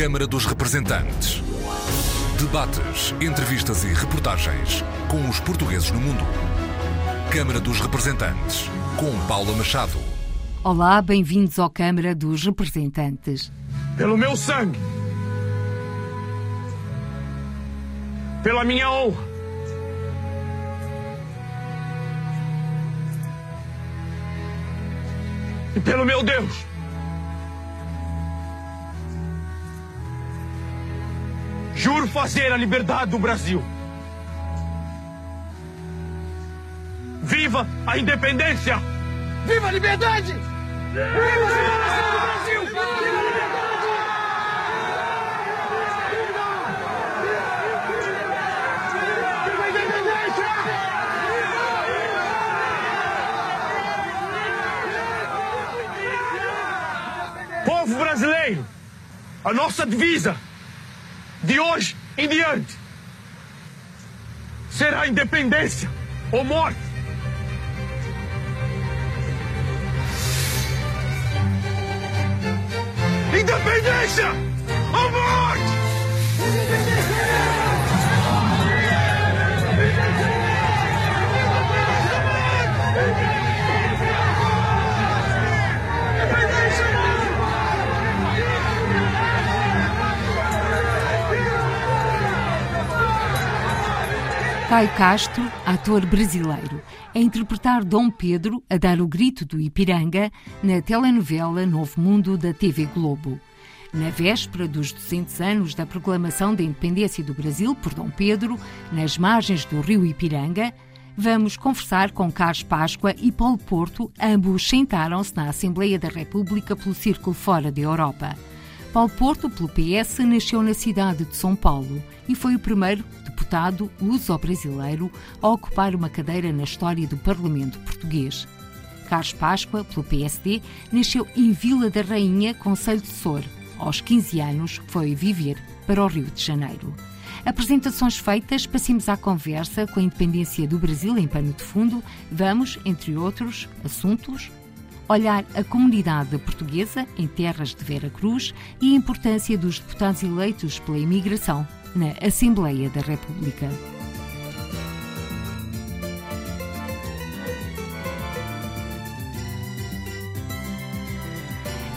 Câmara dos Representantes. Debates, entrevistas e reportagens com os portugueses no mundo. Câmara dos Representantes, com Paula Machado. Olá, bem-vindos ao Câmara dos Representantes. Pelo meu sangue, pela minha honra, e pelo meu Deus. Juro fazer a liberdade do Brasil. Viva a independência! Viva a liberdade! Viva a separação do Brasil! Viva a liberdade! Viva a independência! Povo brasileiro, a nossa divisa de hoje em diante será independência ou morte. Independência ou morte! Caio Castro, ator brasileiro, a interpretar Dom Pedro a dar o grito do Ipiranga na telenovela Novo Mundo da TV Globo. Na véspera dos 200 anos da proclamação da independência do Brasil por Dom Pedro, nas margens do rio Ipiranga, vamos conversar com Carlos Páscoa e Paulo Porto, ambos sentaram-se na Assembleia da República pelo Círculo Fora da Europa. Paulo Porto, pelo PS, nasceu na cidade de São Paulo e foi o primeiro deputado luso-brasileiro a ocupar uma cadeira na história do Parlamento português. Carlos Páscoa, pelo PSD, nasceu em Vila da Rainha, Conselho de Sor. Aos 15 anos, foi viver para o Rio de Janeiro. Apresentações feitas, passemos à conversa com a independência do Brasil em pano de fundo. Vamos, entre outros assuntos, olhar a comunidade portuguesa em terras de Vera Cruz e a importância dos deputados eleitos pela imigração na Assembleia da República.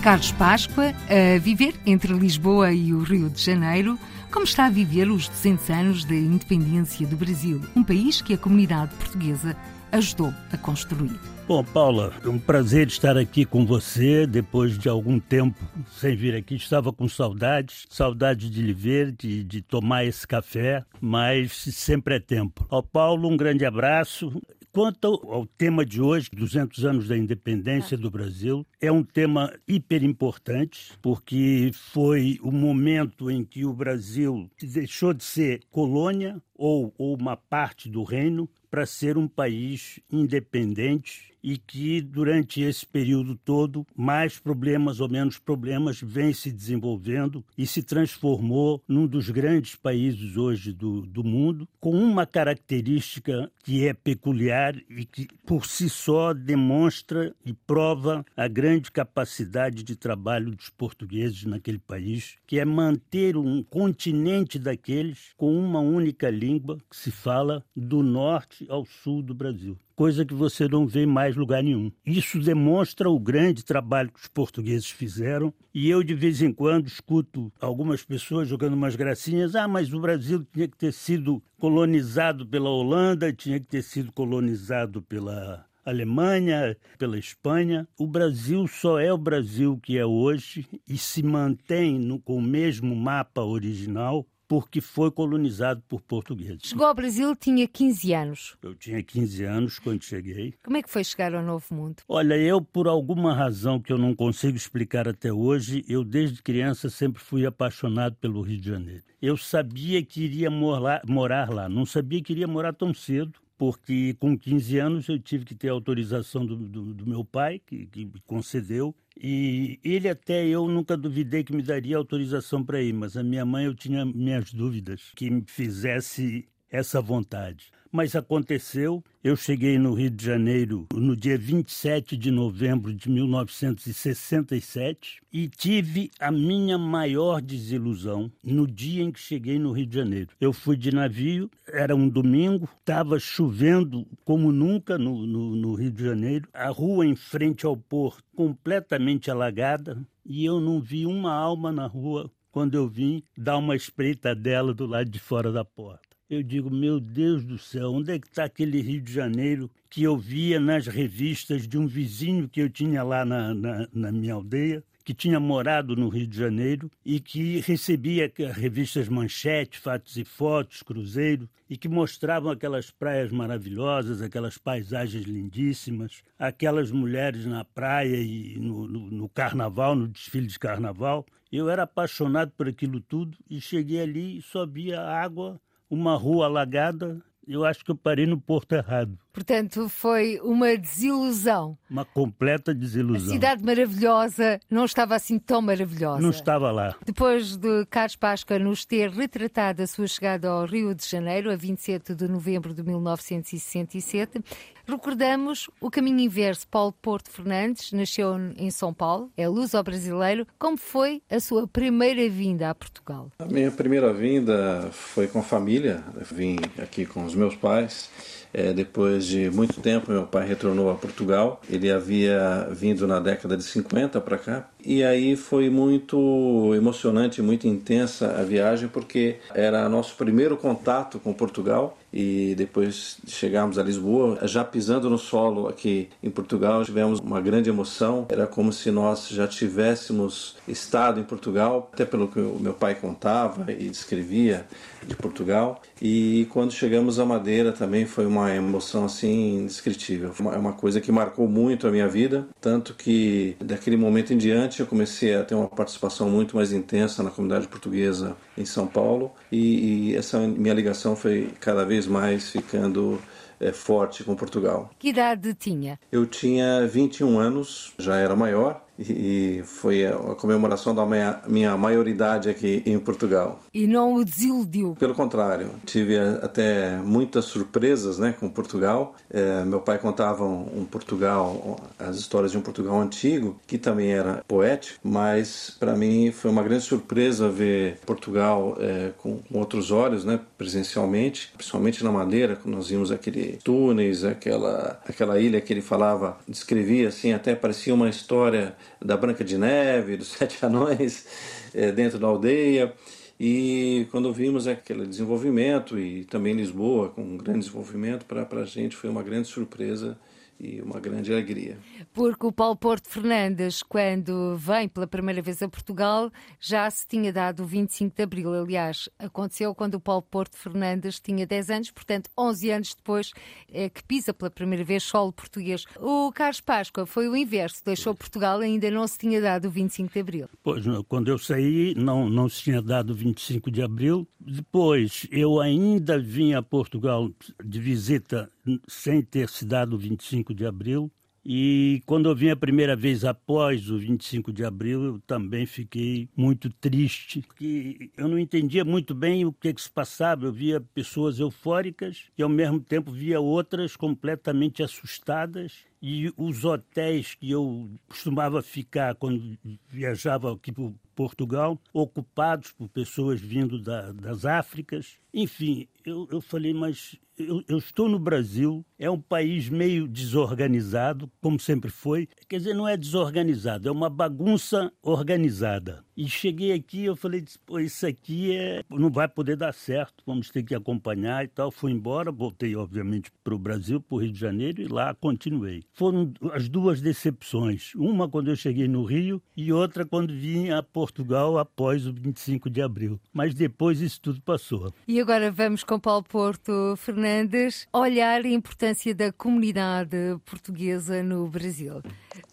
Carlos Páscoa, a viver entre Lisboa e o Rio de Janeiro, como está a viver os 200 anos da independência do Brasil, um país que a comunidade portuguesa ajudou a construir. Bom, Paula, é um prazer estar aqui com você depois de algum tempo sem vir aqui. Estava com saudades, saudades de lhe ver, de, de tomar esse café, mas sempre é tempo. Ao Paulo, um grande abraço. Quanto ao tema de hoje, 200 anos da independência do Brasil, é um tema hiper importante, porque foi o momento em que o Brasil deixou de ser colônia ou, ou uma parte do reino para ser um país independente e que durante esse período todo mais problemas ou menos problemas vem se desenvolvendo e se transformou num dos grandes países hoje do, do mundo com uma característica que é peculiar e que por si só demonstra e prova a grande capacidade de trabalho dos portugueses naquele país que é manter um continente daqueles com uma única língua que se fala do norte ao sul do Brasil coisa que você não vê em mais lugar nenhum. Isso demonstra o grande trabalho que os portugueses fizeram e eu de vez em quando escuto algumas pessoas jogando umas gracinhas, ah, mas o Brasil tinha que ter sido colonizado pela Holanda, tinha que ter sido colonizado pela Alemanha, pela Espanha. O Brasil só é o Brasil que é hoje e se mantém no, com o mesmo mapa original porque foi colonizado por portugueses. Chegou ao Brasil, tinha 15 anos. Eu tinha 15 anos quando cheguei. Como é que foi chegar ao Novo Mundo? Olha, eu, por alguma razão que eu não consigo explicar até hoje, eu desde criança sempre fui apaixonado pelo Rio de Janeiro. Eu sabia que iria morar, morar lá, não sabia que iria morar tão cedo porque com 15 anos eu tive que ter autorização do, do, do meu pai, que, que, me concedeu, e ele até eu nunca duvidei que me daria autorização para ir, mas a minha mãe eu tinha minhas dúvidas que me fizesse essa vontade. Mas aconteceu, eu cheguei no Rio de Janeiro no dia 27 de novembro de 1967 e tive a minha maior desilusão no dia em que cheguei no Rio de Janeiro. Eu fui de navio, era um domingo, estava chovendo como nunca no, no, no Rio de Janeiro, a rua em frente ao porto completamente alagada e eu não vi uma alma na rua quando eu vim dar uma espreita dela do lado de fora da porta. Eu digo, meu Deus do céu, onde é que está aquele Rio de Janeiro que eu via nas revistas de um vizinho que eu tinha lá na, na, na minha aldeia? que tinha morado no Rio de Janeiro e que recebia revistas Manchete, Fatos e Fotos, Cruzeiro, e que mostravam aquelas praias maravilhosas, aquelas paisagens lindíssimas, aquelas mulheres na praia e no, no, no carnaval, no desfile de carnaval. Eu era apaixonado por aquilo tudo e cheguei ali e só via água uma rua alagada, eu acho que eu parei no porto errado. Portanto, foi uma desilusão. Uma completa desilusão. A cidade maravilhosa não estava assim tão maravilhosa. Não estava lá. Depois de Carlos Páscoa nos ter retratado a sua chegada ao Rio de Janeiro, a 27 de novembro de 1967, recordamos o caminho inverso. Paulo Porto Fernandes nasceu em São Paulo, é luso-brasileiro. Como foi a sua primeira vinda a Portugal? A minha primeira vinda foi com família. Eu vim aqui com os meus pais é, depois de muito tempo, meu pai retornou a Portugal. Ele havia vindo na década de 50 para cá. E aí foi muito emocionante, muito intensa a viagem, porque era nosso primeiro contato com Portugal e depois chegarmos a Lisboa, já pisando no solo aqui em Portugal, tivemos uma grande emoção. Era como se nós já tivéssemos estado em Portugal, até pelo que o meu pai contava e descrevia de Portugal. E quando chegamos a Madeira também foi uma emoção assim indescritível. É uma coisa que marcou muito a minha vida, tanto que daquele momento em diante eu comecei a ter uma participação muito mais intensa na comunidade portuguesa em São Paulo e, e essa minha ligação foi cada vez mais ficando é, forte com Portugal. Que idade tinha? Eu tinha 21 anos, já era maior e foi a comemoração da minha, minha maioridade aqui em Portugal. E não o desiludiu? Pelo contrário, tive até muitas surpresas né, com Portugal. É, meu pai contava um, Portugal, as histórias de um Portugal antigo, que também era poético, mas para mim foi uma grande surpresa ver Portugal é, com, com, outros olhos, né, presencialmente, principalmente na Madeira, quando nós vimos aquele túneis, aquela, aquela ilha que ele falava, descrevia assim, até parecia uma história da Branca de Neve, dos Sete Anões, é, dentro da aldeia. E quando vimos aquele desenvolvimento, e também Lisboa, com um grande desenvolvimento, para a gente foi uma grande surpresa e uma grande alegria. Porque o Paulo Porto Fernandes, quando vem pela primeira vez a Portugal, já se tinha dado o 25 de Abril. Aliás, aconteceu quando o Paulo Porto Fernandes tinha 10 anos, portanto, 11 anos depois é que pisa pela primeira vez solo português. O Carlos Páscoa foi o inverso, deixou Portugal ainda não se tinha dado o 25 de Abril. Pois, quando eu saí, não, não se tinha dado o 25 de Abril. Depois, eu ainda vim a Portugal de visita sem ter se dado o 25 de abril. E quando eu vim a primeira vez após o 25 de abril, eu também fiquei muito triste, porque eu não entendia muito bem o que, que se passava. Eu via pessoas eufóricas e ao mesmo tempo via outras completamente assustadas e os hotéis que eu costumava ficar quando viajava aqui para Portugal, ocupados por pessoas vindo da, das Áfricas. Enfim, eu, eu falei, mas eu, eu, estou no Brasil, é um país meio desorganizado, como sempre foi. Quer dizer, não é desorganizado, é uma bagunça organizada. E cheguei aqui, eu falei, isso aqui é, não vai poder dar certo, vamos ter que acompanhar e tal. Fui embora, voltei, obviamente, para o Brasil, para o Rio de Janeiro, e lá continuei. Foram as duas decepções, uma quando eu cheguei no Rio e outra quando vim a Portugal após o 25 de abril. Mas depois isso tudo passou. E agora vamos com Paulo Porto Fernandes olhar a importância da comunidade portuguesa no Brasil.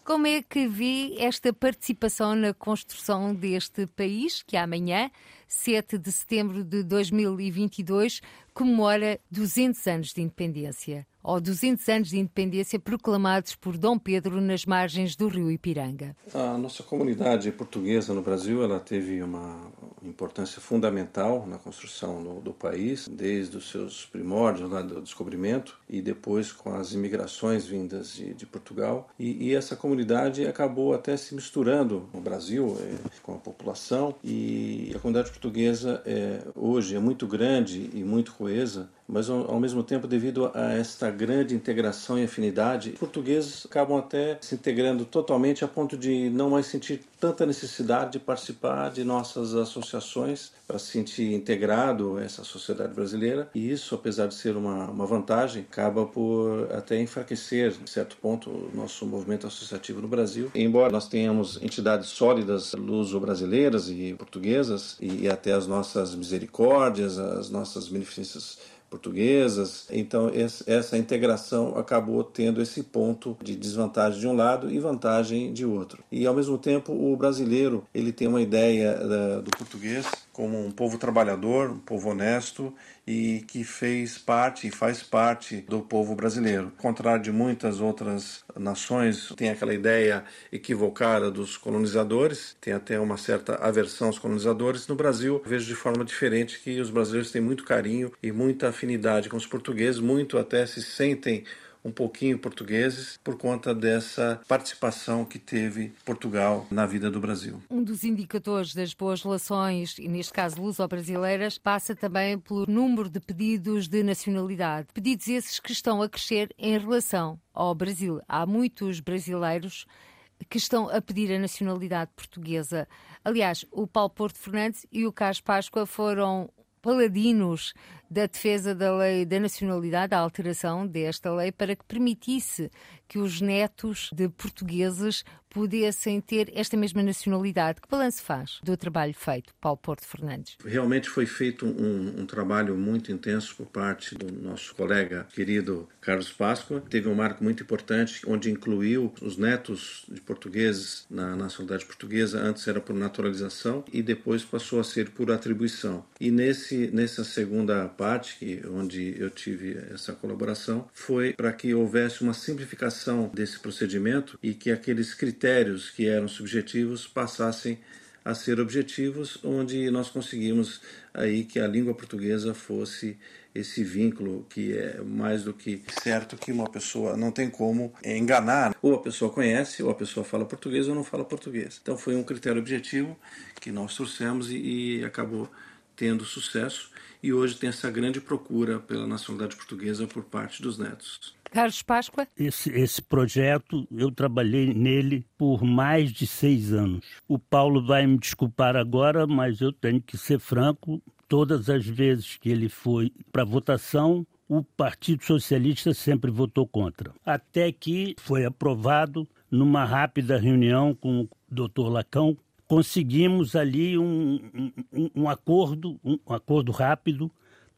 Como é que vê esta participação na construção deste país, que amanhã, 7 de setembro de 2022, comemora 200 anos de independência, ou 200 anos de independência proclamados por Dom Pedro nas margens do rio Ipiranga? A nossa comunidade portuguesa no Brasil ela teve uma, importância fundamental na construção do, do país, desde os seus primórdios lá do descobrimento e depois com as imigrações vindas de, de Portugal. E, e, essa comunidade acabou até se misturando no Brasil é, com a população e a comunidade portuguesa é, hoje é muito grande e muito coesa mas ao mesmo tempo, devido a esta grande integração e afinidade, portugueses acabam até se integrando totalmente a ponto de não mais sentir tanta necessidade de participar de nossas associações para se sentir integrado a essa sociedade brasileira. E isso, apesar de ser uma, uma vantagem, acaba por até enfraquecer, em certo ponto, o nosso movimento associativo no Brasil. Embora nós tenhamos entidades sólidas luso-brasileiras e portuguesas, e, e até as nossas misericórdias, as nossas beneficências portuguesas. Então, essa integração acabou tendo esse ponto de desvantagem de um lado e vantagem de outro. E, ao mesmo tempo, o brasileiro ele tem uma ideia do português como um povo trabalhador, um povo honesto e que fez parte e faz parte do povo brasileiro. Ao contrário de muitas outras nações, tem aquela ideia equivocada dos colonizadores, tem até uma certa aversão aos colonizadores. No Brasil, vejo de forma diferente que os brasileiros têm muito carinho e muita afinidade com os portugueses, muito até se sentem um pouquinho portugueses por conta dessa participação que teve Portugal na vida do Brasil. Um dos indicadores das boas relações, e neste caso luso-brasileiras, passa também pelo número de pedidos de nacionalidade. Pedidos esses que estão a crescer em relação ao Brasil. Há muitos brasileiros que estão a pedir a nacionalidade portuguesa. Aliás, o Paulo Porto Fernandes e o Carlos Páscoa foram paladinos da defesa da lei da nacionalidade, da alteração desta lei, para que permitisse que os netos de portugueses pudessem ter esta mesma nacionalidade. Que balanço faz do trabalho feito, Paulo Porto Fernandes? Realmente foi feito um, um trabalho muito intenso por parte do nosso colega querido Carlos Páscoa. Teve um marco muito importante, onde incluiu os netos de portugueses na nacionalidade portuguesa. Antes era por naturalização e depois passou a ser por atribuição. E nesse, nessa segunda parte, onde eu tive essa colaboração, foi para que houvesse uma simplificação desse procedimento e que aqueles critérios que eram subjetivos passassem a ser objetivos, onde nós conseguimos aí que a língua portuguesa fosse esse vínculo que é mais do que certo que uma pessoa não tem como enganar. Ou a pessoa conhece, ou a pessoa fala português ou não fala português. Então foi um critério objetivo que nós trouxemos e, e acabou tendo sucesso e hoje tem essa grande procura pela nacionalidade portuguesa por parte dos netos. Carlos Páscoa? Esse, esse projeto, eu trabalhei nele por mais de seis anos. O Paulo vai me desculpar agora, mas eu tenho que ser franco. Todas as vezes que ele foi para votação, o Partido Socialista sempre votou contra. Até que foi aprovado numa rápida reunião com o doutor Lacão, conseguimos ali um, um, um acordo, um acordo rápido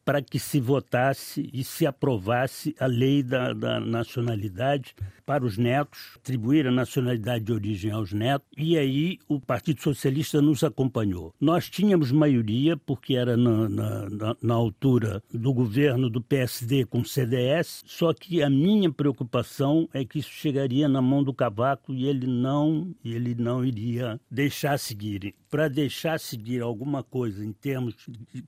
para que se votasse e se aprovasse a lei da, da, nacionalidade para os netos, atribuir a nacionalidade de origem aos netos, e aí o Partido Socialista nos acompanhou. Nós tínhamos maioria, porque era na, na, na altura do governo do PSD com CDS, só que a minha preocupação é que isso chegaria na mão do Cavaco e ele não, ele não iria deixar seguir. Para deixar seguir alguma coisa em termos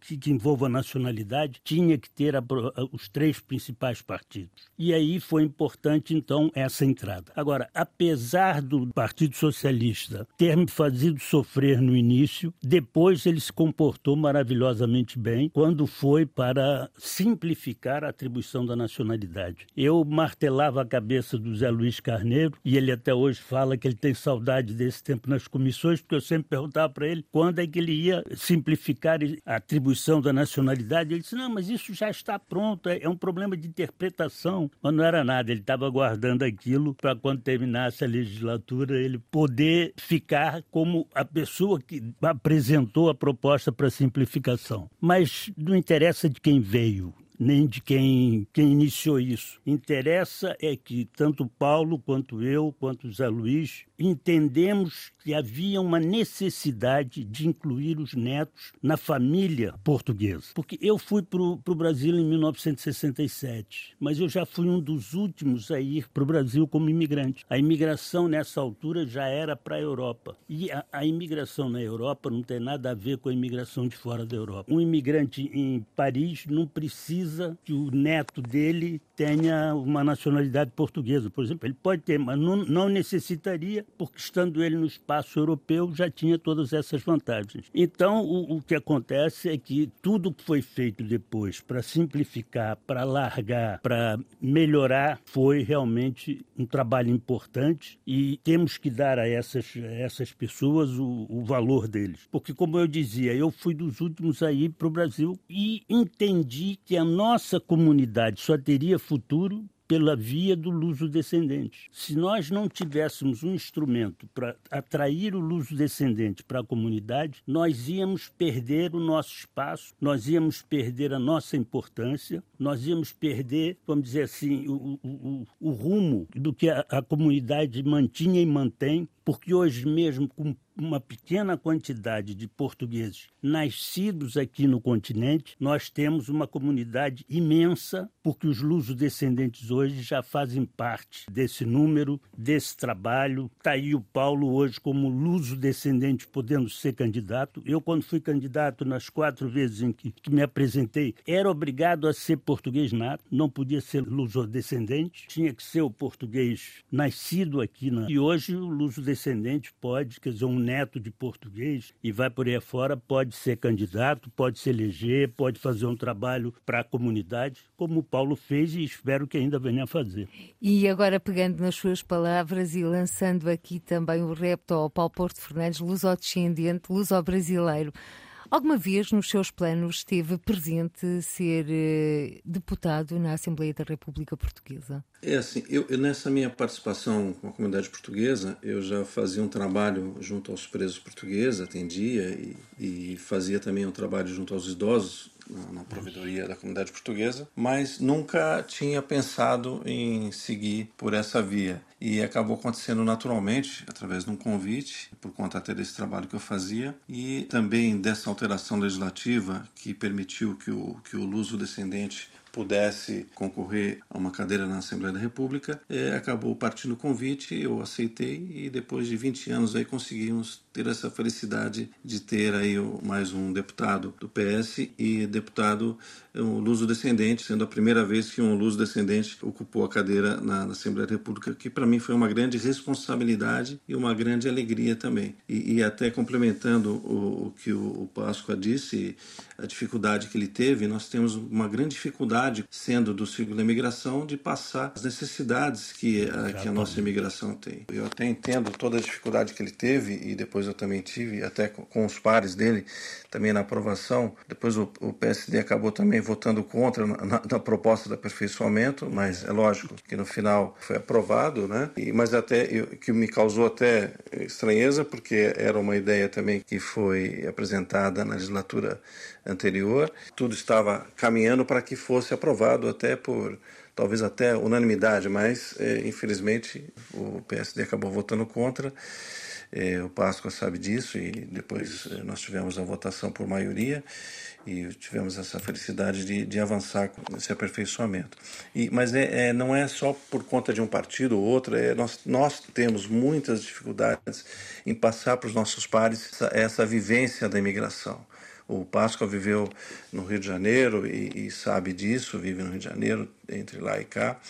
que, que envolva nacionalidade, tinha que ter a, os três principais partidos. E aí foi importante, então, essa entrada. Agora, apesar do Partido Socialista ter me fazido sofrer no início, depois ele se comportou maravilhosamente bem quando foi para simplificar a atribuição da nacionalidade. Eu martelava a cabeça do Zé Luiz Carneiro e ele até hoje fala que ele tem saudade desse tempo nas comissões, porque eu sempre perguntava para ele quando é que ele ia simplificar a atribuição da nacionalidade. Ele disse: não, mas isso já está pronto, é, é um problema de interpretação. Mas não era nada, ele estava aguardando aquilo para quando terminasse a legislatura ele poder ficar como a pessoa que apresentou a proposta para simplificação. Mas não interessa de quem veio nem de quem, quem iniciou isso. Interessa é que tanto Paulo, quanto eu, quanto Zé Luiz, entendemos que havia uma necessidade de incluir os netos na família portuguesa. Porque eu fui para o Brasil em 1967, mas eu já fui um dos últimos a ir para o Brasil como imigrante. A imigração nessa altura já era para a Europa. E a, a imigração na Europa não tem nada a ver com a imigração de fora da Europa. Um imigrante em Paris não precisa que o neto dele tenha uma nacionalidade portuguesa, por exemplo. Ele pode ter, mas não, não necessitaria porque estando ele no espaço europeu já tinha todas essas vantagens. Então, o, o que acontece é que tudo que foi feito depois para simplificar, para largar, para melhorar, foi realmente um trabalho importante e temos que dar a essas, a essas pessoas o, o valor deles. Porque, como eu dizia, eu fui dos últimos a ir para o Brasil e entendi que a nossa comunidade só teria futuro pela via do luso-descendente. Se nós não tivéssemos um instrumento para atrair o luso-descendente para a comunidade, nós íamos perder o nosso espaço, nós íamos perder a nossa importância, nós íamos perder, vamos dizer assim, o, o, o, o rumo do que a, a comunidade mantinha e mantém, porque hoje mesmo, com uma pequena quantidade de portugueses nascidos aqui no continente, nós temos uma comunidade imensa, porque os luso-descendentes hoje já fazem parte desse número, desse trabalho. Está aí o Paulo hoje como luso-descendente podendo ser candidato. Eu, quando fui candidato, nas quatro vezes em que, que me apresentei, era obrigado a ser português nato, não podia ser luso-descendente, tinha que ser o português nascido aqui. Na... E hoje o luso-descendente pode, quer dizer, um neto de português e vai por aí fora, pode ser candidato, pode se eleger, pode fazer um trabalho para a comunidade, como o Paulo fez e espero que ainda venha a fazer. E agora, pegando nas suas palavras e lançando aqui também o repto ao Paulo Porto Fernandes, luso-descendente, luso-brasileiro. Alguma vez nos seus planos esteve presente ser eh, deputado na Assembleia da República Portuguesa? É assim, eu, nessa minha participação com a comunidade portuguesa, eu já fazia um trabalho junto aos presos portugueses, atendia e, e fazia também um trabalho junto aos idosos na, provedoria da comunidade portuguesa, mas nunca tinha pensado em seguir por essa via. E acabou acontecendo naturalmente, através de um convite, por conta até desse trabalho que eu fazia, e também dessa alteração legislativa que permitiu que o, que o luso descendente pudesse concorrer a uma cadeira na Assembleia da República, é, acabou partindo o convite, eu aceitei e depois de 20 anos aí conseguimos ter essa felicidade de ter aí mais um deputado do PS e deputado um luso-descendente, sendo a primeira vez que um luso-descendente ocupou a cadeira na, na, Assembleia da República, que para mim foi uma grande responsabilidade e uma grande alegria também. E, e até complementando o, o que o, o Páscoa disse, a dificuldade que ele teve, nós temos uma grande dificuldade, sendo do ciclo da imigração, de passar as necessidades que a, que a nossa imigração tem. Eu até entendo toda a dificuldade que ele teve e depois eu também tive, até com os pares dele, também na aprovação. Depois o, o PSD acabou também votando contra na, na, na, proposta de aperfeiçoamento, mas é lógico que no final foi aprovado, né? E, mas até eu, que me causou até estranheza, porque era uma ideia também que foi apresentada na legislatura anterior. Tudo estava caminhando para que fosse aprovado até por talvez até unanimidade, mas é, infelizmente o PSD acabou votando contra. É, o Páscoa sabe disso e depois é, nós tivemos a votação por maioria e tivemos essa felicidade de, de avançar nesse aperfeiçoamento. E, mas é, é, não é só por conta de um partido ou outro, é, nós, nós temos muitas dificuldades em passar para os nossos pares essa, essa vivência da imigração. O Páscoa viveu no Rio de Janeiro e, e sabe disso, vive no Rio de Janeiro, entre lá e cá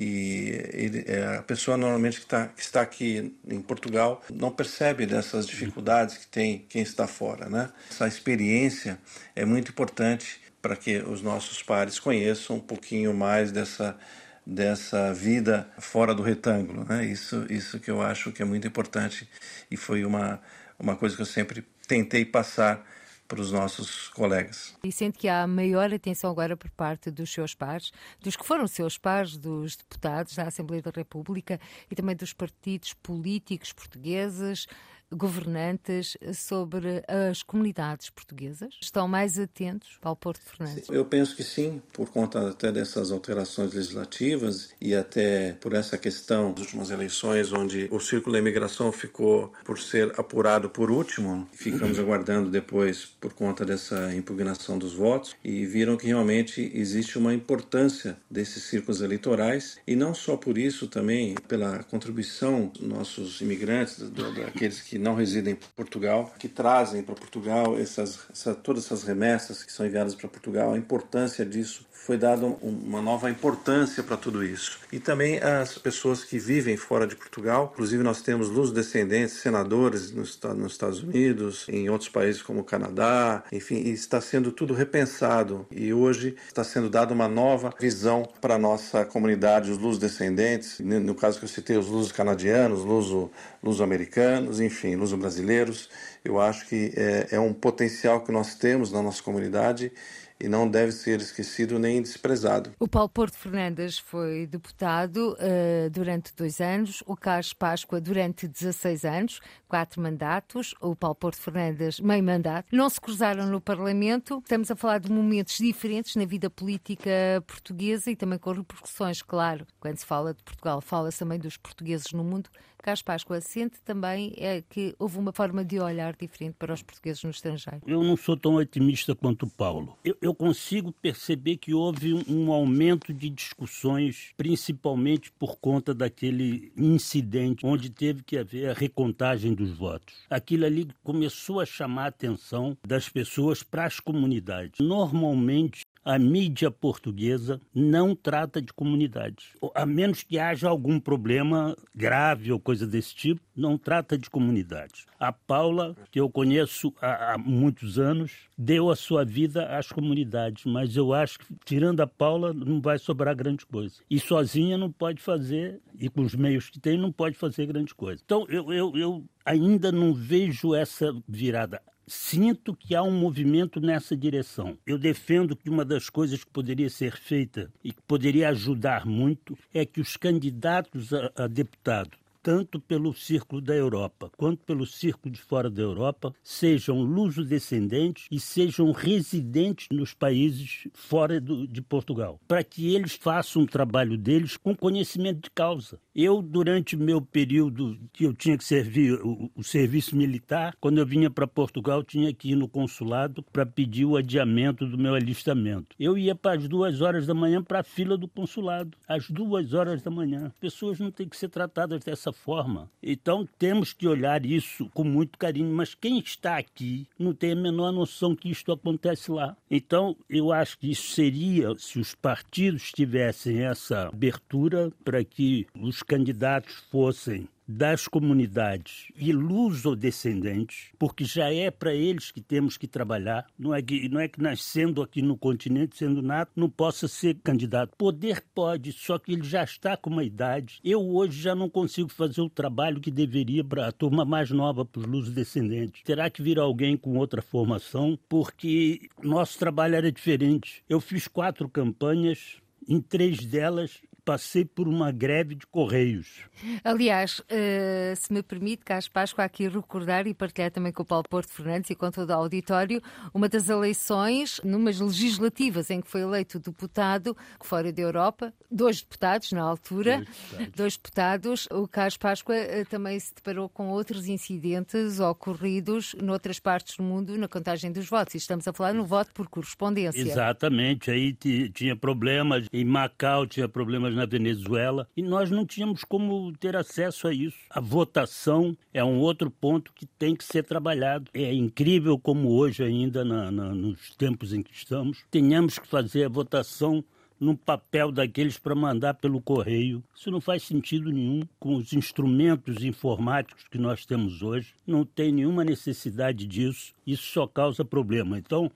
e ele, é, a pessoa normalmente que, tá, que está aqui em Portugal não percebe dessas dificuldades que tem quem está fora. Né? Essa experiência é muito importante para que os nossos pares conheçam um pouquinho mais dessa, dessa vida fora do retângulo. Né? Isso, isso que eu acho que é muito importante e foi uma, uma coisa que eu sempre tentei passar para os nossos colegas. E sente que há maior atenção agora por parte dos seus pares, dos que foram seus pares, dos deputados da Assembleia da República e também dos partidos políticos portugueses, governantes sobre as comunidades portuguesas? Estão mais atentos ao Porto Fernandes? Eu penso que sim, por conta até dessas alterações legislativas e até por essa questão das últimas eleições, onde o círculo da imigração ficou por ser apurado por último, ficamos aguardando depois por conta dessa impugnação dos votos e viram que realmente existe uma importância desses círculos eleitorais e não só por isso também pela contribuição dos nossos imigrantes, daqueles que não residem em Portugal, que trazem para Portugal essas, essa, todas essas remessas que são enviadas para Portugal, a importância disso foi dada uma nova importância para tudo isso. E também as pessoas que vivem fora de Portugal, inclusive nós temos luz descendentes, senadores nos, nos Estados Unidos, em outros países como o Canadá, enfim, está sendo tudo repensado. E hoje está sendo dada uma nova visão para a nossa comunidade, os luz descendentes, no caso que eu citei, os lusos canadianos, luso, luso americanos, enfim, luso brasileiros. Eu acho que é, é um potencial que nós temos na nossa comunidade e não deve ser esquecido nem desprezado. O Paulo Porto Fernandes foi deputado uh, durante dois anos, o Carlos Páscoa durante 16 anos, quatro mandatos, o Paulo Porto Fernandes meio mandato. Não se cruzaram no Parlamento, estamos a falar de momentos diferentes na vida política portuguesa e também com repercussões, claro, quando se fala de Portugal, fala-se também dos portugueses no mundo. Carlos Páscoa sente também é, que houve uma forma de olhar diferente para os portugueses no estrangeiro? Eu não sou tão otimista quanto o Paulo. Eu, eu consigo perceber que houve um, um aumento de discussões, principalmente por conta daquele incidente onde teve que haver a recontagem dos votos. Aquilo ali começou a chamar a atenção das pessoas para as comunidades. Normalmente, a mídia portuguesa não trata de comunidades. A menos que haja algum problema grave ou coisa desse tipo, não trata de comunidades. A Paula, que eu conheço há, há muitos anos, deu a sua vida às comunidades, mas eu acho que, tirando a Paula, não vai sobrar grande coisa. E sozinha não pode fazer, e com os meios que tem, não pode fazer grande coisa. Então, eu, eu, eu ainda não vejo essa virada sinto que há um movimento nessa direção. Eu defendo que uma das coisas que poderia ser feita e que poderia ajudar muito é que os candidatos a, a deputado tanto pelo círculo da Europa quanto pelo círculo de fora da Europa, sejam luso-descendentes e sejam residentes nos países fora do, de Portugal, para que eles façam o trabalho deles com conhecimento de causa. Eu, durante meu período que eu tinha que servir o, o serviço militar, quando eu vinha para Portugal, tinha que ir no consulado para pedir o adiamento do meu alistamento. Eu ia para as duas horas da manhã para a fila do consulado, às duas horas da manhã. As pessoas não têm que ser tratadas dessa forma. Então temos que olhar isso com muito carinho, mas quem está aqui não tem a menor noção que isto acontece lá. Então eu acho que isso seria se os partidos tivessem essa abertura para que os candidatos fossem das comunidades iluso-descendentes, porque já é para eles que temos que trabalhar. Não é que, não é que nascendo aqui no continente, sendo nato, não possa ser candidato. Poder pode, só que ele já está com uma idade. Eu hoje já não consigo fazer o trabalho que deveria para a turma mais nova, para os luso-descendentes. Terá que vir alguém com outra formação, porque nosso trabalho era diferente. Eu fiz quatro campanhas, em três delas passei por uma greve de correios. Aliás, uh, se me permite, Carlos Páscoa, aqui recordar e partilhar também com o Paulo Porto Fernandes e com todo o auditório, uma das eleições, numas legislativas em que foi eleito deputado fora da Europa, dois deputados na altura, dois deputados. Dois deputados. O Carlos Páscoa uh, também se deparou com outros incidentes ocorridos noutras partes do mundo na contagem dos votos. E estamos a falar no voto por correspondência. Exatamente. Aí tinha problemas, em Macau tinha problemas na Venezuela e nós não tínhamos como ter acesso a isso. A votação é um outro ponto que tem que ser trabalhado. É incrível como hoje, ainda na, na, nos tempos em que estamos, tenhamos que fazer a votação num papel daqueles para mandar pelo correio. Isso não faz sentido nenhum com os instrumentos informáticos que nós temos hoje. Não tem nenhuma necessidade disso. Isso só causa problema. Então,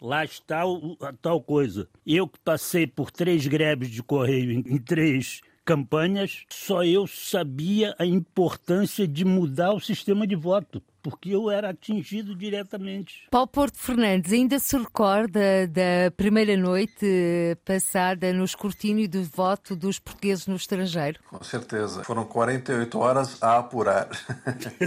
Lá está o, a tal coisa. Eu que passei por três greves de correio em, em três campanhas, só eu sabia a importância de mudar o sistema de voto porque eu era atingido diretamente. Paulo Porto Fernandes, ainda se recorda da primeira noite passada no escrutínio do voto dos portugueses no estrangeiro? Com certeza. Foram 48 horas a apurar.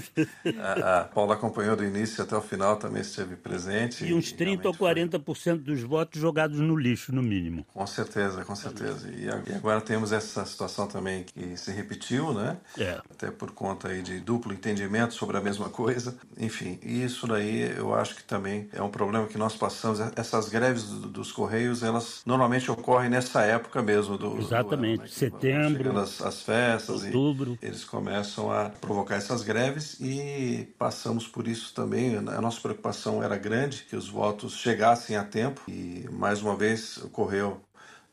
a, a Paula acompanhou do início até o final, também esteve presente. E uns 30 ou 40% foi... dos votos jogados no lixo, no mínimo. Com certeza, com certeza. E agora temos essa situação também que se repetiu, né? É. Até por conta aí de duplo entendimento sobre a mesma coisa. Enfim, isso daí eu acho que também é um problema que nós passamos. Essas greves dos Correios, elas normalmente ocorrem nessa época mesmo do, Exatamente, do ano, né? setembro, as, as festas, outubro. eles começam a provocar essas greves e passamos por isso também. A nossa preocupação era grande que os votos chegassem a tempo e mais uma vez ocorreu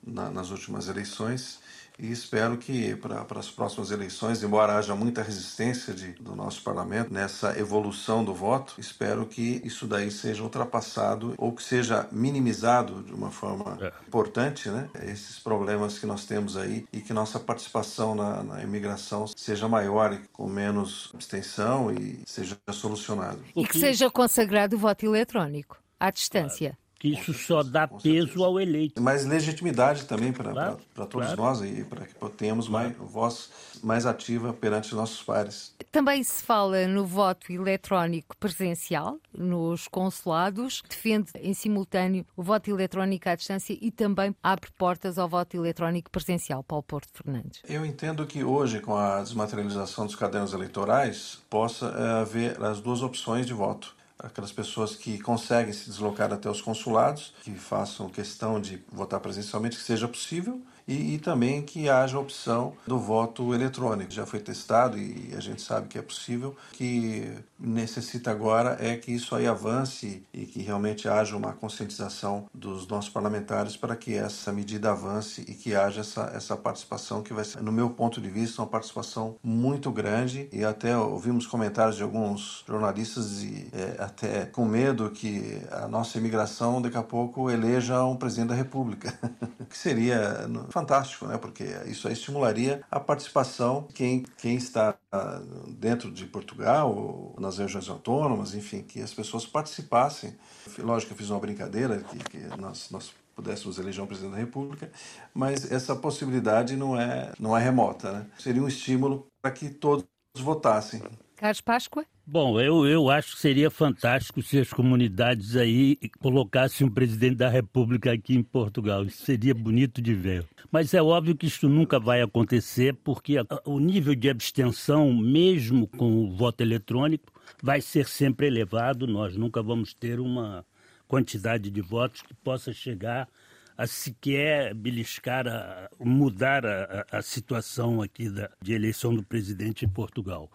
na, nas últimas eleições e espero que para as próximas eleições, embora haja muita resistência de, do nosso parlamento nessa evolução do voto, espero que isso daí seja ultrapassado ou que seja minimizado de uma forma é. importante, né? Esses problemas que nós temos aí e que nossa participação na, na imigração seja maior e com menos abstenção e seja solucionado. E que seja consagrado o voto eletrónico à distância que isso só dá peso ao eleito. Mais legitimidade também para claro, todos claro. nós e para que tenhamos mais voz mais ativa perante os nossos pares. Também se fala no voto eletrónico presencial nos consulados, defende em simultâneo o voto eletrónico à distância e também abre portas ao voto eletrónico presencial. Paulo Porto Fernandes. Eu entendo que hoje, com a desmaterialização dos cadernos eleitorais, possa eh, haver as duas opções de voto aquelas pessoas que conseguem se deslocar até os consulados, que façam questão de votar presencialmente, que seja possível, e, e, também que haja a opção do voto eletrônico. Já foi testado e a gente sabe que é possível. que necessita agora é que isso aí avance e que realmente haja uma conscientização dos nossos parlamentares para que essa medida avance e que haja essa, essa participação que vai ser, no meu ponto de vista, uma participação muito grande e até ouvimos comentários de alguns jornalistas e é, até com medo que a nossa imigração daqui a pouco eleja um presidente da República, que seria fantástico, né? Porque isso estimularia a participação quem quem está dentro de Portugal, nas regiões autônomas, enfim, que as pessoas participassem. Lógico que eu fiz uma brincadeira que, que nós, nós pudéssemos eleger um presidente da República, mas essa possibilidade não é não é remota, né? Seria um estímulo para que todos votassem. Carlos Páscoa? Bom, eu, eu acho que seria fantástico se as comunidades aí colocassem um presidente da República aqui em Portugal. Isso seria bonito de ver. Mas é óbvio que isso nunca vai acontecer, porque o nível de abstenção, mesmo com o voto eletrônico, vai ser sempre elevado. Nós nunca vamos ter uma quantidade de votos que possa chegar a sequer beliscar, a, mudar a, a, situação aqui da, de eleição do presidente em Portugal.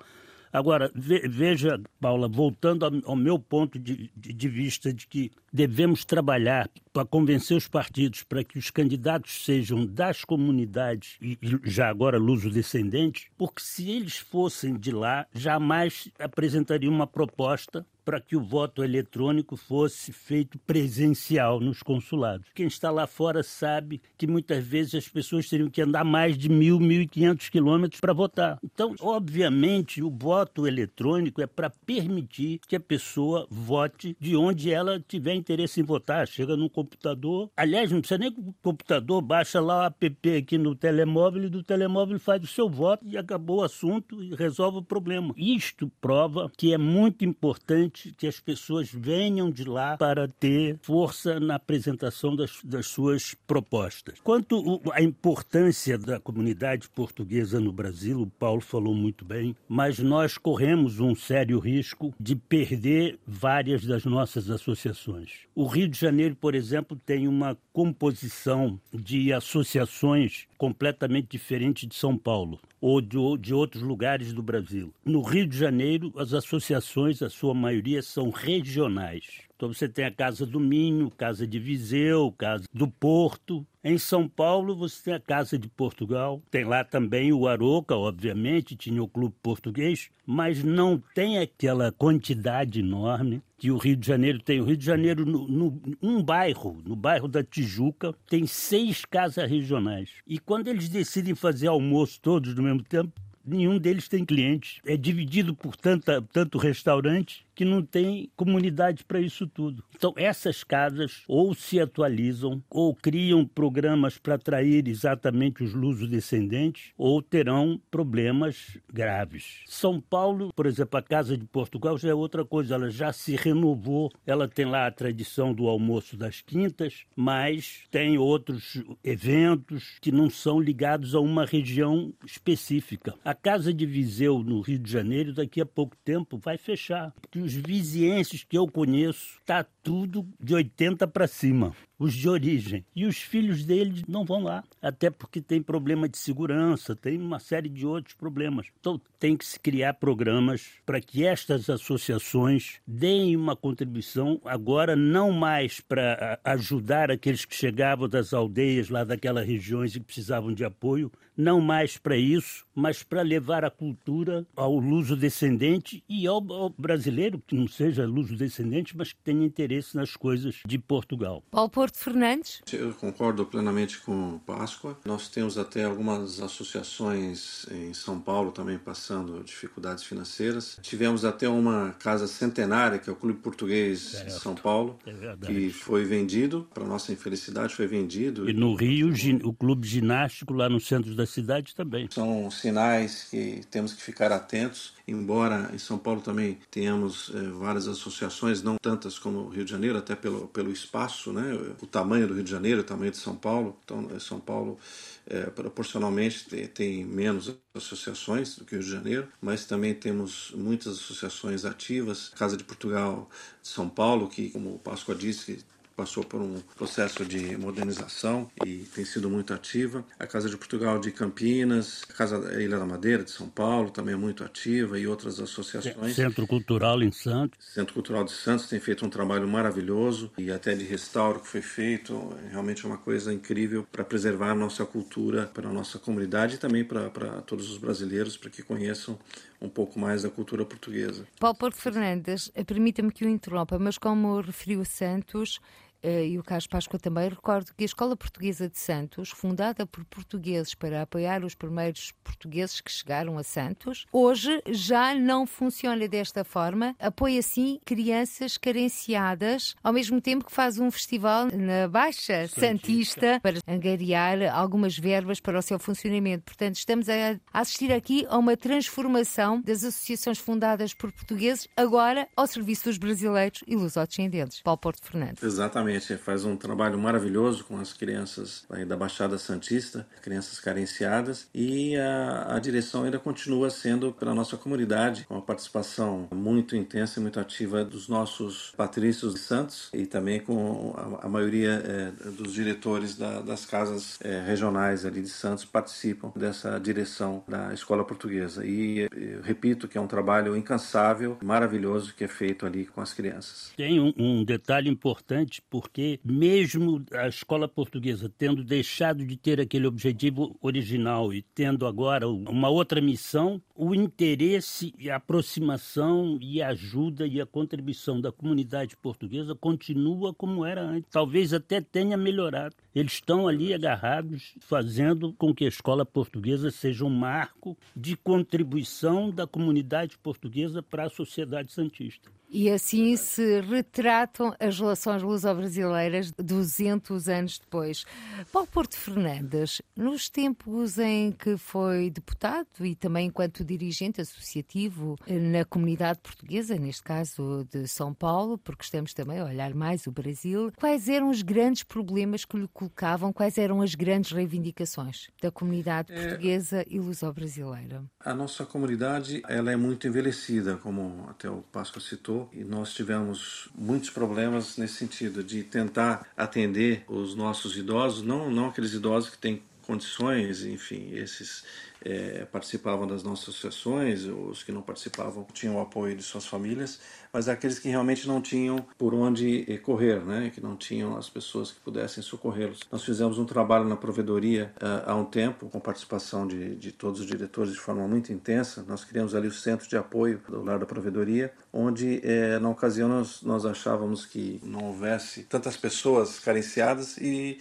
Agora, veja, Paula, voltando ao, meu ponto de, de, de vista de que devemos trabalhar para convencer os partidos para que os candidatos sejam das comunidades e já agora luso-descendentes, porque se eles fossem de lá, jamais apresentariam uma proposta para que o voto eletrônico fosse feito presencial nos consulados. Quem está lá fora sabe que muitas vezes as pessoas teriam que andar mais de mil, mil e quinhentos quilômetros para votar. Então, obviamente, o voto eletrônico é para permitir que a pessoa vote de onde ela tiver interesse em votar. Chega num computador, aliás, não precisa nem o computador, baixa lá o app aqui no telemóvel e do telemóvel faz o seu voto e acabou o assunto e resolve o problema. Isto prova que é muito importante que as pessoas venham de lá para ter força na apresentação das, das suas propostas. Quanto à importância da comunidade portuguesa no Brasil, o Paulo falou muito bem, mas nós corremos um sério risco de perder várias das nossas associações. O Rio de Janeiro, por exemplo, tem uma composição de associações completamente diferente de São Paulo ou de, de, outros lugares do Brasil. No Rio de Janeiro, as associações, a sua maioria, são regionais. Então você tem a Casa do Minho, Casa de Viseu, Casa do Porto. Em São Paulo você tem a Casa de Portugal, tem lá também o Aroca, obviamente, tinha o Clube Português, mas não tem aquela quantidade enorme que o Rio de Janeiro tem. O Rio de Janeiro, no, no, um bairro, no bairro da Tijuca, tem seis casas regionais. E quando eles decidem fazer almoço todos no mesmo tempo, nenhum deles tem clientes. É dividido por tanta, tanto restaurante que não tem comunidade para isso tudo. Então, essas casas ou se atualizam ou criam programas para atrair exatamente os luso-descendentes ou terão problemas graves. São Paulo, por exemplo, a Casa de Portugal já é outra coisa, ela já se renovou, ela tem lá a tradição do almoço das quintas, mas tem outros eventos que não são ligados a uma região específica. A Casa de Viseu, no Rio de Janeiro, daqui a pouco tempo vai fechar, porque os vizienses que eu conheço, tá tudo de 80 para cima os de origem. E os filhos deles não vão lá, até porque tem problema de segurança, tem uma série de outros problemas. Então tem que se criar programas para que estas associações deem uma contribuição, agora não mais para ajudar aqueles que chegavam das aldeias lá daquelas regiões e que precisavam de apoio, não mais para isso, mas para levar a cultura ao luso-descendente e ao, ao, brasileiro, que não seja luso-descendente, mas que tenha interesse nas coisas de Portugal. Paulo Porto Fernandes? Eu concordo plenamente com Páscoa. Nós temos até algumas associações em São Paulo também passando dificuldades financeiras. Tivemos até uma casa centenária, que é o Clube Português de São Paulo, é que foi vendido, para nossa infelicidade, foi vendido. E no Rio, o Clube Ginástico, lá no centro da cidade, também. São sinais que temos que ficar atentos embora em São Paulo também tenhamos é, várias associações, não tantas como o Rio de Janeiro, até pelo, pelo espaço, né? O tamanho do Rio de Janeiro, o tamanho de São Paulo. Então, eh, São Paulo, é, proporcionalmente, tem, tem, menos associações do que o Rio de Janeiro, mas também temos muitas associações ativas. Casa de Portugal de São Paulo, que, como o Páscoa disse, passou por um processo de modernização e tem sido muito ativa. A Casa de Portugal de Campinas, a Casa da Ilha da Madeira de São Paulo também é muito ativa e outras associações. Centro Cultural em Santos. Centro Cultural de Santos tem feito um trabalho maravilhoso e até de restauro que foi feito. É realmente uma coisa incrível para preservar a nossa cultura para a nossa comunidade e também para, para todos os brasileiros, para que conheçam um pouco mais da cultura portuguesa. Paulo Porto Fernandes, permita-me que o interrompa, mas como referiu Santos, e o Carlos Páscoa também, recordo que a Escola Portuguesa de Santos, fundada por portugueses para apoiar os primeiros portugueses que chegaram a Santos, hoje já não funciona desta forma. Apoia, sim, crianças carenciadas, ao mesmo tempo que faz um festival na Baixa Santista para angariar algumas verbas para o seu funcionamento. Portanto, estamos a assistir aqui a uma transformação das associações fundadas por portugueses, agora ao serviço dos brasileiros e lusodescendentes. Paulo Porto Fernandes. Exatamente realmente faz um trabalho maravilhoso com as crianças da Baixada Santista, crianças carenciadas, e a, a direção ainda continua sendo pela nossa comunidade, com a participação muito intensa e muito ativa dos nossos patrícios de Santos e também com a, a maioria é, dos diretores da, das casas é, regionais ali de Santos participam dessa direção da escola portuguesa. E repito que é um trabalho incansável, maravilhoso que é feito ali com as crianças. Tem um, um detalhe importante por porque mesmo a escola portuguesa tendo deixado de ter aquele objetivo original e tendo agora uma outra missão, o interesse e a aproximação e a ajuda e a contribuição da comunidade portuguesa continua como era antes. Talvez até tenha melhorado. Eles estão ali agarrados, fazendo com que a escola portuguesa seja um marco de contribuição da comunidade portuguesa para a sociedade santista. E assim se retratam as relações luso-brasileiras 200 anos depois. Paulo Porto Fernandes, nos tempos em que foi deputado e também enquanto dirigente associativo na comunidade portuguesa, neste caso de São Paulo, porque estamos também a olhar mais o Brasil, quais eram os grandes problemas que lhe colocavam, quais eram as grandes reivindicações da comunidade é. portuguesa é... e luso-brasileira? A nossa comunidade ela é muito envelhecida, como até o Páscoa citou e nós tivemos muitos problemas nesse sentido de tentar atender os nossos idosos, não, não aqueles idosos que têm condições, enfim, esses é, participavam das nossas associações, os que não participavam tinham o apoio de suas famílias, mas aqueles que realmente não tinham por onde eh, correr, né? que não tinham as pessoas que pudessem socorrê-los. Nós fizemos um trabalho na provedoria uh, há um tempo, com participação de, de todos os diretores de forma muito intensa. Nós criamos ali o centro de apoio do lar da provedoria, onde eh, na ocasião nós, nós achávamos que não houvesse tantas pessoas carenciadas e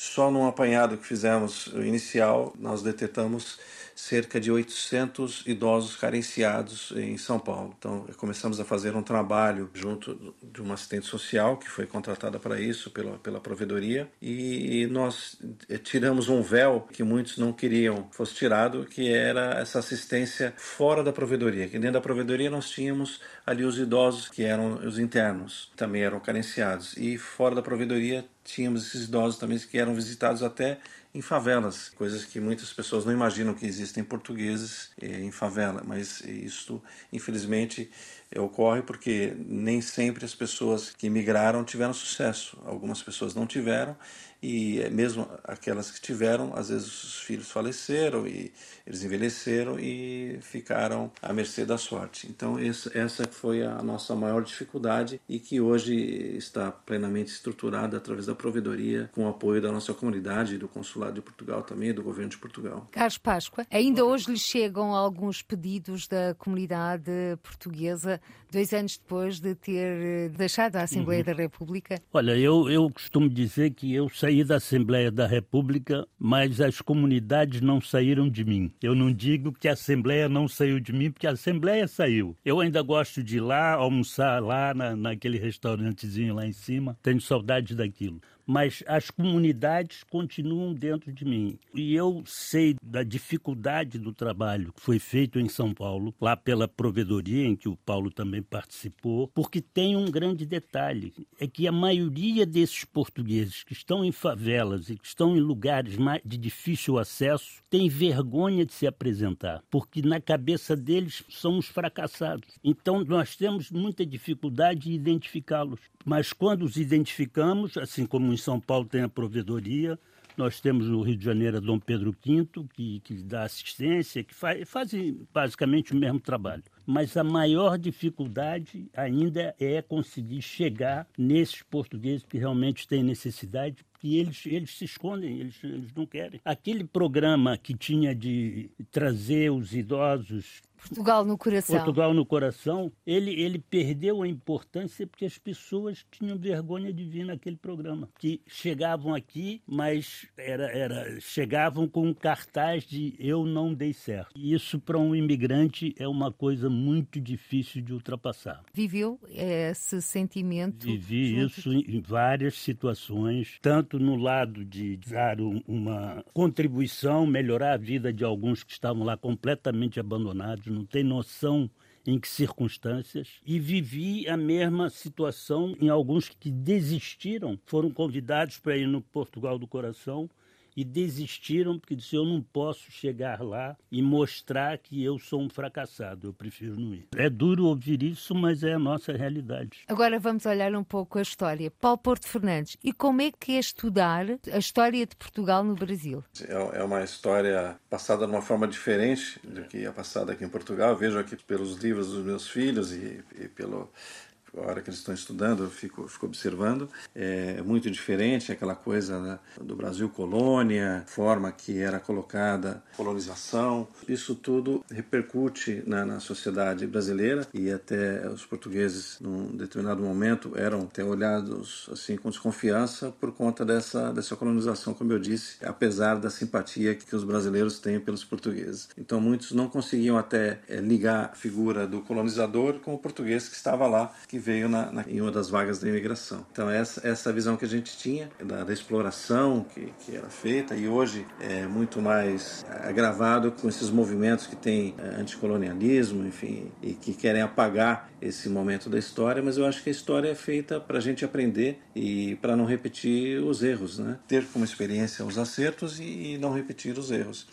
só num apanhado que fizemos inicial nós detectamos cerca de 800 idosos carenciados em São Paulo. Então, começamos a fazer um trabalho junto de uma assistente social que foi contratada para isso pela, pela provedoria e nós eh, tiramos um véu que muitos não queriam fosse tirado, que era essa assistência fora da provedoria. Que dentro da provedoria nós tínhamos ali os idosos que eram os internos, também eram carenciados e fora da provedoria tínhamos esses idosos também que eram visitados até em favelas, coisas que muitas pessoas não imaginam que existem portugueses eh, em favela, mas isso infelizmente ocorre porque nem sempre as pessoas que migraram tiveram sucesso. Algumas pessoas não tiveram e mesmo aquelas que tiveram, às vezes os filhos faleceram e eles envelheceram e ficaram à mercê da sorte. Então essa foi a nossa maior dificuldade e que hoje está plenamente estruturada através da provedoria com o apoio da nossa comunidade, do consulado de Portugal também, do governo de Portugal. Carlos Páscoa, ainda hoje lhe chegam alguns pedidos da comunidade portuguesa dois anos depois de ter deixado a Assembleia uhum. da República? Olha, eu, eu costumo dizer que eu saí da Assembleia da República, mas as comunidades não saíram de mim. Eu não digo que a Assembleia não saiu de mim, porque a Assembleia saiu. Eu ainda gosto de ir lá, almoçar lá na, naquele restaurantezinho lá em cima. Tenho saudade daquilo mas as comunidades continuam dentro de mim. E eu sei da dificuldade do trabalho que foi feito em São Paulo, lá pela provedoria, em que o Paulo também participou, porque tem um grande detalhe: é que a maioria desses portugueses que estão em favelas e que estão em lugares de difícil acesso tem vergonha de se apresentar, porque na cabeça deles são os fracassados. Então nós temos muita dificuldade de identificá-los. Mas quando os identificamos, assim como em São Paulo tem a provedoria, nós temos no Rio de Janeiro a Dom Pedro V, que, que dá assistência, que faz, faz basicamente o mesmo trabalho. Mas a maior dificuldade ainda é conseguir chegar nesses portugueses que realmente têm necessidade, que eles, eles se escondem, eles, eles não querem. Aquele programa que tinha de trazer os idosos Portugal no coração. Portugal no coração, ele, ele perdeu a importância porque as pessoas tinham vergonha de vir naquele programa. Que chegavam aqui, mas era, era chegavam com um cartaz de eu não dei certo. E isso para um imigrante é uma coisa muito difícil de ultrapassar. Viveu esse sentimento? Vivi isso em várias situações, tanto no lado de dar uma contribuição, melhorar a vida de alguns que estavam lá completamente abandonados não tem noção em que circunstâncias, e vivi a mesma situação em alguns que desistiram, foram convidados para ir no Portugal do Coração e desistiram porque disseram eu não posso chegar lá e mostrar que eu sou um fracassado, eu prefiro não ir. É duro ouvir isso, mas é a nossa realidade. Agora vamos olhar um pouco a história. Paulo Porto Fernandes, e como é que é estudar a história de Portugal no Brasil? É, é uma história passada de uma forma diferente do que é passada aqui em Portugal. Eu vejo aqui pelos livros dos meus filhos e, e pelo a hora que eles estão estudando, eu fico, fico observando, é muito diferente aquela coisa né, do Brasil colônia, forma que era colocada colonização. Isso tudo repercute na, na sociedade brasileira e até os portugueses, num determinado momento, eram até olhados assim com desconfiança por conta dessa, dessa colonização, como eu disse, apesar da simpatia que os brasileiros têm pelos portugueses. Então muitos não conseguiam até é, ligar a figura do colonizador com o português que estava lá, que veio na, na, em uma das vagas da imigração. Então essa essa visão que a gente tinha da, da exploração que, que era feita e hoje é muito mais agravado com esses movimentos que tem é, anticolonialismo, enfim, e que querem apagar esse momento da história, mas eu acho que a história é feita para a gente aprender e para não repetir os erros, né? Ter como experiência os acertos e, e não repetir os erros.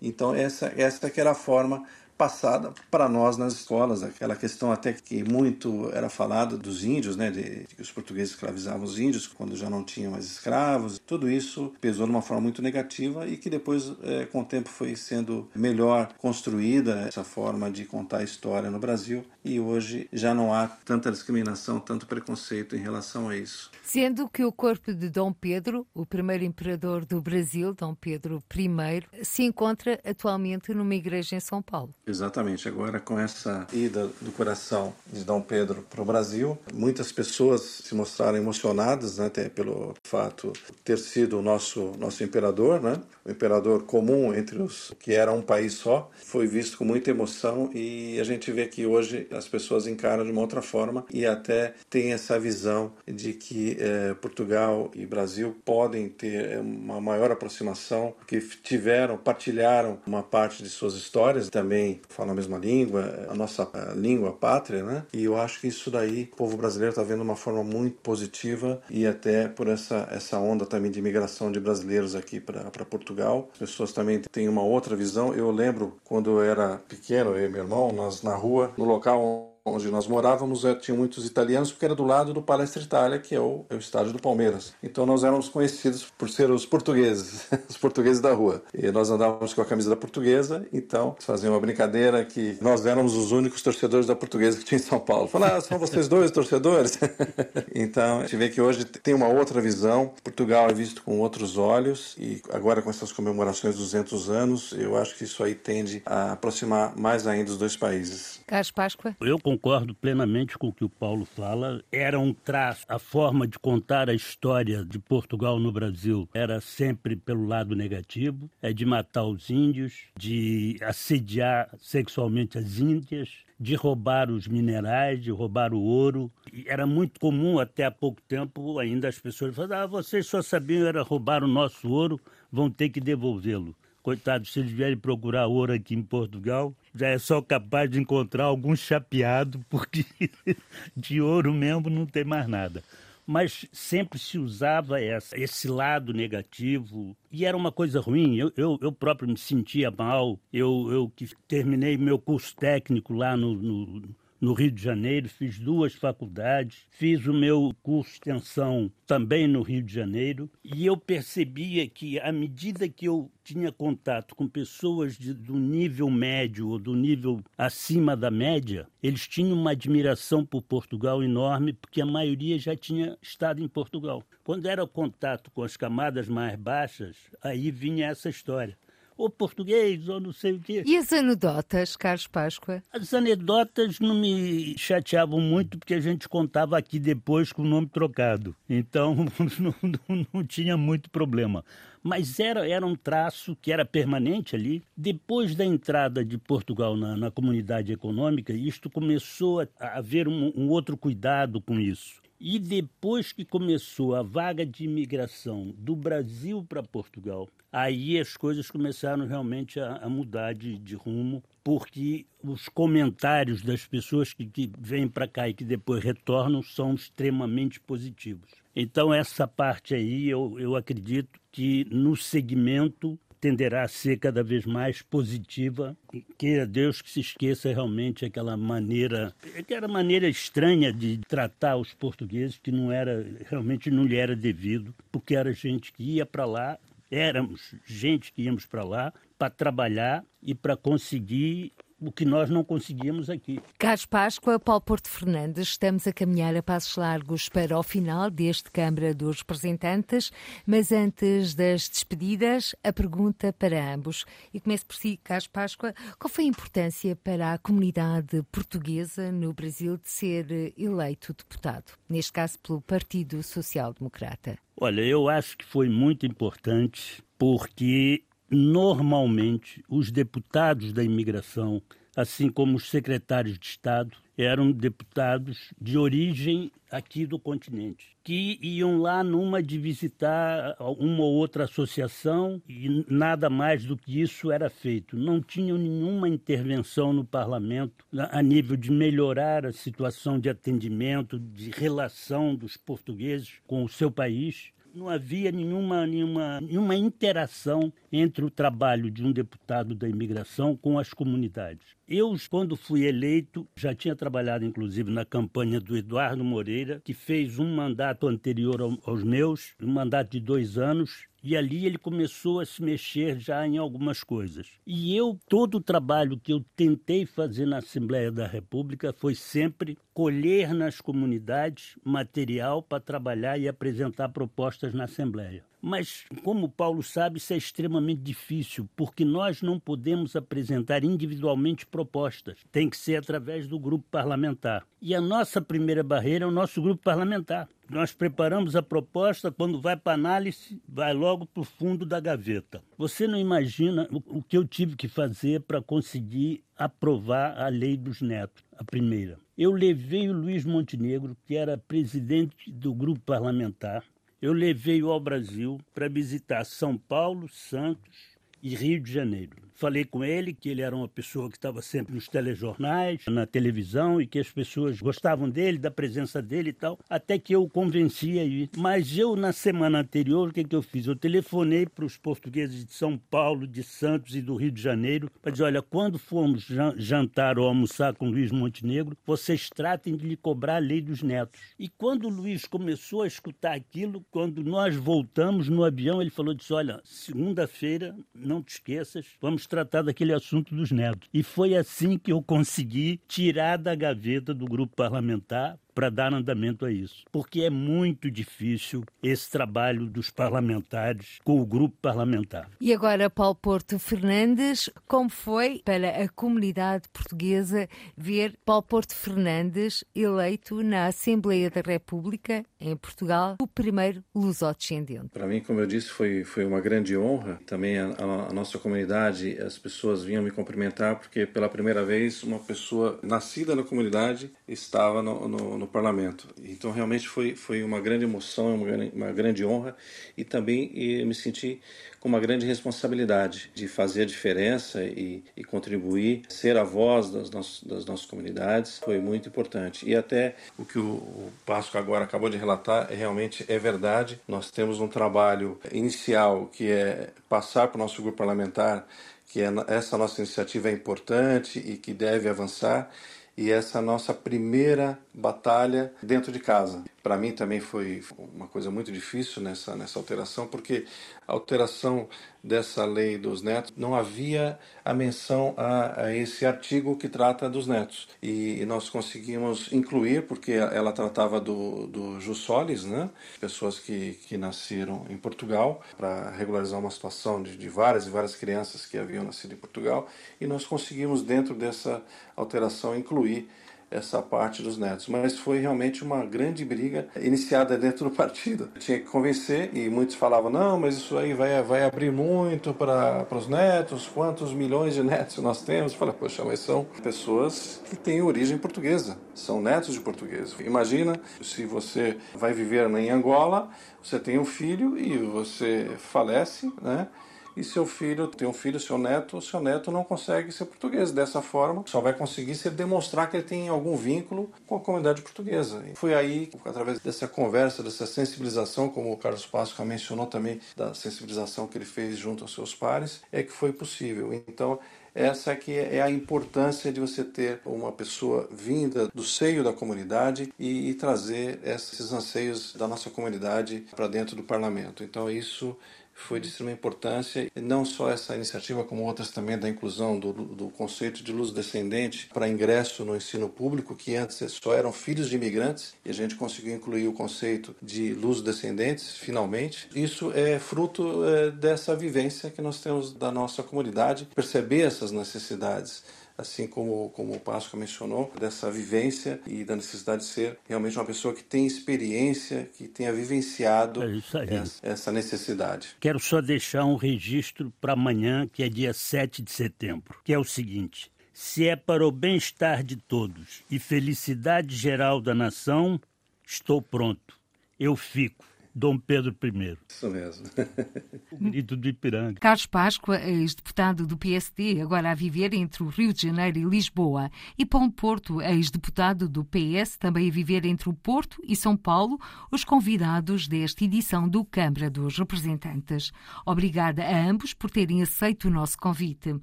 Então essa essa que era a forma passada para nós nas escolas, aquela questão até que muito era falado dos índios, né, de, que os portugueses escravizavam os índios quando já não tinham mais escravos. Tudo isso pesou de uma forma muito negativa e que depois, é, com o tempo, foi sendo melhor construída essa forma de contar a história no Brasil e hoje já não há tanta discriminação, tanto preconceito em relação a isso. Sendo que o corpo de Dom Pedro, o primeiro imperador do Brasil, Dom Pedro I, se encontra atualmente numa igreja em São Paulo. Exatamente. Agora, com essa ida do coração de Dom Pedro para o Brasil, muitas pessoas se mostraram emocionadas, né, até pelo fato de ter sido o nosso, nosso imperador, né, o imperador comum entre os que era um país só, foi visto com muita emoção e a gente vê que hoje as pessoas encaram de uma outra forma e até tem essa visão de que eh, Portugal e Brasil podem ter eh, uma maior aproximação, que tiveram, partilharam uma parte de suas histórias também falam a mesma língua, a nossa língua pátria, né? E eu acho que isso daí o povo brasileiro está vendo uma forma muito positiva e até por essa, essa onda também de imigração de brasileiros aqui para Portugal. As pessoas também têm uma outra visão. Eu lembro quando eu era pequeno, eu e meu irmão, nós na rua, no local onde nós morávamos é, tinha muitos italianos porque era do lado do Palestra Itália, que é o, é o estádio do Palmeiras. Então nós éramos conhecidos por ser os portugueses, os portugueses da rua. E nós andávamos com a camisa da portuguesa, então fazia uma brincadeira que nós éramos os únicos torcedores da portuguesa que tinha em São Paulo. Falaram, ah, são vocês dois torcedores? então a gente vê que hoje tem uma outra visão. Portugal é visto com outros olhos e agora com essas comemorações dos 200 anos, eu acho que isso aí tende a aproximar mais ainda os dois países. Carlos Páscoa? Eu concordo plenamente com o que o Paulo fala. Era um traço, a forma de contar a história de Portugal no Brasil era sempre pelo lado negativo, é de matar os índios, de assediar sexualmente as índias, de roubar os minerais, de roubar o ouro. E era muito comum até há pouco tempo ainda as pessoas falarem: ah, vocês só sabiam era roubar o nosso ouro, vão ter que devolvê-lo. Coitados, se eles vierem procurar ouro aqui em Portugal, já é só capaz de encontrar algum chapeado, porque de ouro mesmo não tem mais nada. Mas sempre se usava essa, esse lado negativo e era uma coisa ruim. Eu, eu, eu próprio me sentia mal. Eu, eu que terminei meu curso técnico lá no, no no Rio de Janeiro, fiz duas faculdades, fiz o meu curso de extensão também no Rio de Janeiro, e eu percebia que, à medida que eu tinha contato com pessoas de, do nível médio ou do nível acima da média, eles tinham uma admiração por Portugal enorme, porque a maioria já tinha estado em Portugal. Quando era contato com as camadas mais baixas, aí vinha essa história ou português, ou não sei o quê. E as anedotas, Carlos Páscoa? As anedotas não me chateavam muito, porque a gente contava aqui depois com o nome trocado. Então não, não, não tinha muito problema. Mas era, era um traço que era permanente ali. Depois da entrada de Portugal na, na comunidade econômica, isto começou a, a haver um, um outro cuidado com isso. E depois que começou a vaga de imigração do Brasil para Portugal, aí as coisas começaram realmente a, a mudar de, de, rumo, porque os comentários das pessoas que, que vêm para cá e que depois retornam são extremamente positivos. Então, essa parte aí eu, eu acredito que no segmento tenderá a ser cada vez mais positiva. Queira Deus que se esqueça realmente aquela maneira, aquela maneira estranha de tratar os portugueses que não era realmente não lhe era devido, porque era gente que ia para lá éramos gente que íamos para lá para trabalhar e para conseguir o que nós não conseguimos aqui. Carlos Páscoa, Paulo Porto Fernandes, estamos a caminhar a passos largos para o final deste Câmara dos Representantes, mas antes das despedidas, a pergunta para ambos. E começo por si, Carlos Páscoa, qual foi a importância para a comunidade portuguesa no Brasil de ser eleito deputado, neste caso pelo Partido Social Democrata? Olha, eu acho que foi muito importante porque normalmente os deputados da imigração, assim como os secretários de Estado, eram deputados de origem aqui do continente, que iam lá numa de visitar uma ou outra associação e nada mais do que isso era feito. Não tinham nenhuma intervenção no parlamento a nível de melhorar a situação de atendimento, de relação dos portugueses com o seu país não havia nenhuma, nenhuma, nenhuma interação entre o trabalho de um deputado da imigração com as comunidades. Eu, quando fui eleito, já tinha trabalhado inclusive na campanha do Eduardo Moreira, que fez um mandato anterior aos meus, um mandato de dois anos, E ali ele começou a se mexer já em algumas coisas. E eu, todo o trabalho que eu tentei fazer na Assembleia da República foi sempre colher nas comunidades material para trabalhar e apresentar propostas na Assembleia. Mas, como Paulo sabe, isso é extremamente difícil, porque nós não podemos apresentar individualmente propostas. Tem que ser através do grupo parlamentar. E a nossa primeira barreira é o nosso grupo parlamentar. Nós preparamos a proposta, quando vai para análise, vai logo para o fundo da gaveta. Você não imagina o que eu tive que fazer para conseguir aprovar a lei dos netos, a primeira. Eu levei o Luiz Montenegro, que era presidente do grupo parlamentar, eu levei-o ao Brasil para visitar São Paulo, Santos e Rio de Janeiro. Falei com ele que ele era uma pessoa que estava sempre nos telejornais, na televisão e que as pessoas gostavam dele, da presença dele e tal, até que eu o convenci a ir. Mas eu, na semana anterior, o que, que eu fiz? Eu telefonei para os portugueses de São Paulo, de Santos e do Rio de Janeiro para dizer: olha, quando formos jantar ou almoçar com Luiz Montenegro, vocês tratem de lhe cobrar a lei dos netos. E quando o Luiz começou a escutar aquilo, quando nós voltamos no avião, ele falou: disse, olha, segunda-feira, não te esqueças, vamos tratar daquele assunto dos netos. E foi assim que eu consegui tirar da gaveta do grupo parlamentar para dar andamento a isso. Porque é muito difícil esse trabalho dos parlamentares com o grupo parlamentar. E agora, Paulo Porto Fernandes, como foi para a comunidade portuguesa ver Paulo Porto Fernandes eleito na Assembleia da República, em Portugal, o primeiro lusodescendente? Para mim, como eu disse, foi, foi uma grande honra. Também a, a, a nossa comunidade, as pessoas vinham me cumprimentar, porque pela primeira vez uma pessoa nascida na comunidade estava no, no, no parlamento. Então realmente foi, foi uma grande emoção, uma, uma grande honra e também e me senti com uma grande responsabilidade de fazer a diferença e, e contribuir, ser a voz das, nossas, das nossas comunidades foi muito importante. E até o que o, o Pasco agora acabou de relatar é, realmente é verdade. Nós temos um trabalho inicial que é passar para o nosso grupo parlamentar que é, essa nossa iniciativa é importante e que deve avançar e essa nossa primeira batalha dentro de casa. Para mim também foi uma coisa muito difícil nessa, nessa alteração, porque a alteração dessa lei dos netos não havia a menção a, a esse artigo que trata dos netos. E, e, nós conseguimos incluir, porque ela tratava do, do jus solis, né? pessoas que, que nasceram em Portugal, para regularizar uma situação de, de várias e várias crianças que haviam nascido em Portugal, e nós conseguimos, dentro dessa alteração, incluir essa parte dos netos. Mas foi realmente uma grande briga iniciada dentro do partido. Tinha que convencer e muitos falavam: não, mas isso aí vai, vai abrir muito para os netos, quantos milhões de netos nós temos? Eu falei: poxa, mas são pessoas que têm origem portuguesa, são netos de portugueses. Imagina se você vai viver em Angola, você tem um filho e você falece, né? E seu filho tem um filho, seu neto, seu neto não consegue ser português. Dessa forma, só vai conseguir se demonstrar que ele tem algum vínculo com a comunidade portuguesa. E foi aí, através dessa conversa, dessa sensibilização, como o Carlos Páscoa mencionou também, da sensibilização que ele fez junto aos seus pares, é que foi possível. Então, essa é que é a importância de você ter uma pessoa vinda do seio da comunidade e, e trazer esses anseios da nossa comunidade para dentro do parlamento. Então isso foi de extrema importância, não só essa iniciativa, como outras também da inclusão do, do conceito de luz descendente para ingresso no ensino público, que antes só eram filhos de imigrantes, e a gente conseguiu incluir o conceito de luz descendentes, finalmente. Isso é fruto é, dessa vivência que nós temos da nossa comunidade, perceber essas necessidades assim como, como o Páscoa mencionou, dessa vivência e da necessidade de ser realmente uma pessoa que tem experiência, que tenha vivenciado é essa, essa necessidade. Quero só deixar um registro para amanhã, que é dia 7 de setembro, que é o seguinte. Se é para o bem-estar de todos e felicidade geral da nação, estou pronto. Eu fico. Dom Pedro I. Isso mesmo. o grito do Ipiranga. Carlos Páscoa, ex-deputado do PSD, agora a viver entre o Rio de Janeiro e Lisboa. E Paulo Porto, ex-deputado do PS, também a viver entre o Porto e São Paulo, os convidados desta edição do Câmara dos Representantes. Obrigada a ambos por terem aceito o nosso convite.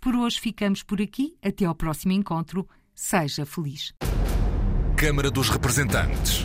Por hoje ficamos por aqui. Até ao próximo encontro. Seja feliz. Câmara dos Representantes